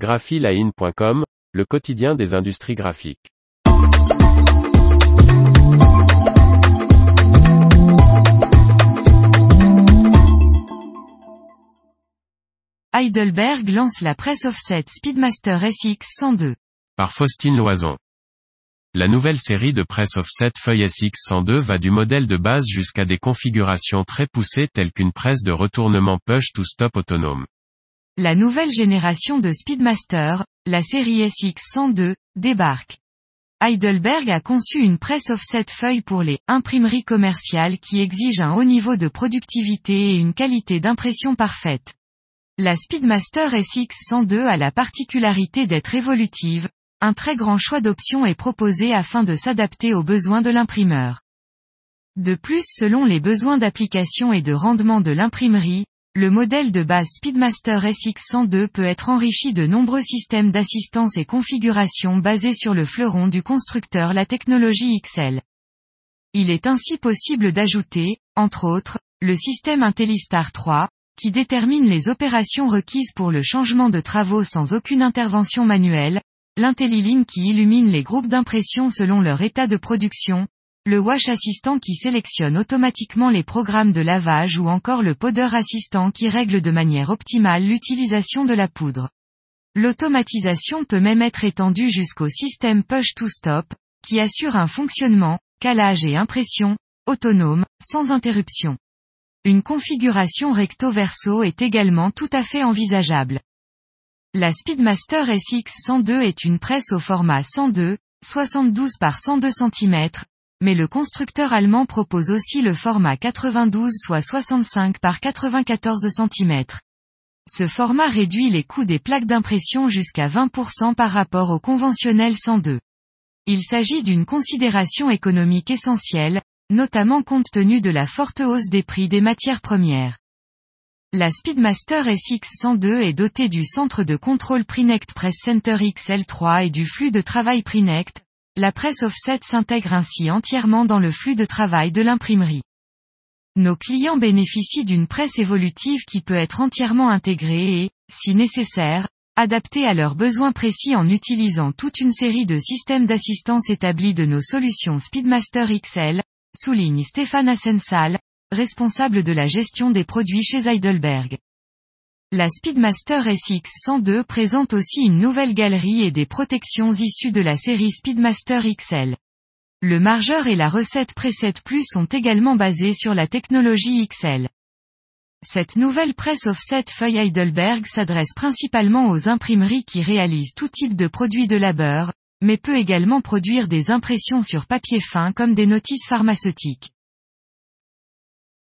graphiline.com, le quotidien des industries graphiques. Heidelberg lance la presse offset Speedmaster SX 102. Par Faustine Loison. La nouvelle série de presse offset feuille SX 102 va du modèle de base jusqu'à des configurations très poussées telles qu'une presse de retournement push to stop autonome. La nouvelle génération de Speedmaster, la série SX 102, débarque. Heidelberg a conçu une presse offset feuille pour les imprimeries commerciales qui exigent un haut niveau de productivité et une qualité d'impression parfaite. La Speedmaster SX 102 a la particularité d'être évolutive, un très grand choix d'options est proposé afin de s'adapter aux besoins de l'imprimeur. De plus selon les besoins d'application et de rendement de l'imprimerie, le modèle de base Speedmaster SX102 peut être enrichi de nombreux systèmes d'assistance et configuration basés sur le fleuron du constructeur la technologie XL. Il est ainsi possible d'ajouter, entre autres, le système IntelliStar 3, qui détermine les opérations requises pour le changement de travaux sans aucune intervention manuelle, l'IntelliLine qui illumine les groupes d'impression selon leur état de production, le Wash Assistant qui sélectionne automatiquement les programmes de lavage ou encore le Powder Assistant qui règle de manière optimale l'utilisation de la poudre. L'automatisation peut même être étendue jusqu'au système Push to Stop, qui assure un fonctionnement, calage et impression, autonome, sans interruption. Une configuration recto-verso est également tout à fait envisageable. La Speedmaster SX 102 est une presse au format 102, 72 par 102 cm, mais le constructeur allemand propose aussi le format 92 soit 65 par 94 cm. Ce format réduit les coûts des plaques d'impression jusqu'à 20% par rapport au conventionnel 102. Il s'agit d'une considération économique essentielle, notamment compte tenu de la forte hausse des prix des matières premières. La Speedmaster SX102 est dotée du centre de contrôle Prinect Press Center XL3 et du flux de travail Prinect. La presse offset s'intègre ainsi entièrement dans le flux de travail de l'imprimerie. Nos clients bénéficient d'une presse évolutive qui peut être entièrement intégrée et, si nécessaire, adaptée à leurs besoins précis en utilisant toute une série de systèmes d'assistance établis de nos solutions Speedmaster XL, souligne Stéphane Assensal, responsable de la gestion des produits chez Heidelberg. La Speedmaster SX102 présente aussi une nouvelle galerie et des protections issues de la série Speedmaster XL. Le margeur et la recette Preset Plus sont également basés sur la technologie XL. Cette nouvelle presse offset feuille Heidelberg s'adresse principalement aux imprimeries qui réalisent tout type de produits de labeur, mais peut également produire des impressions sur papier fin comme des notices pharmaceutiques.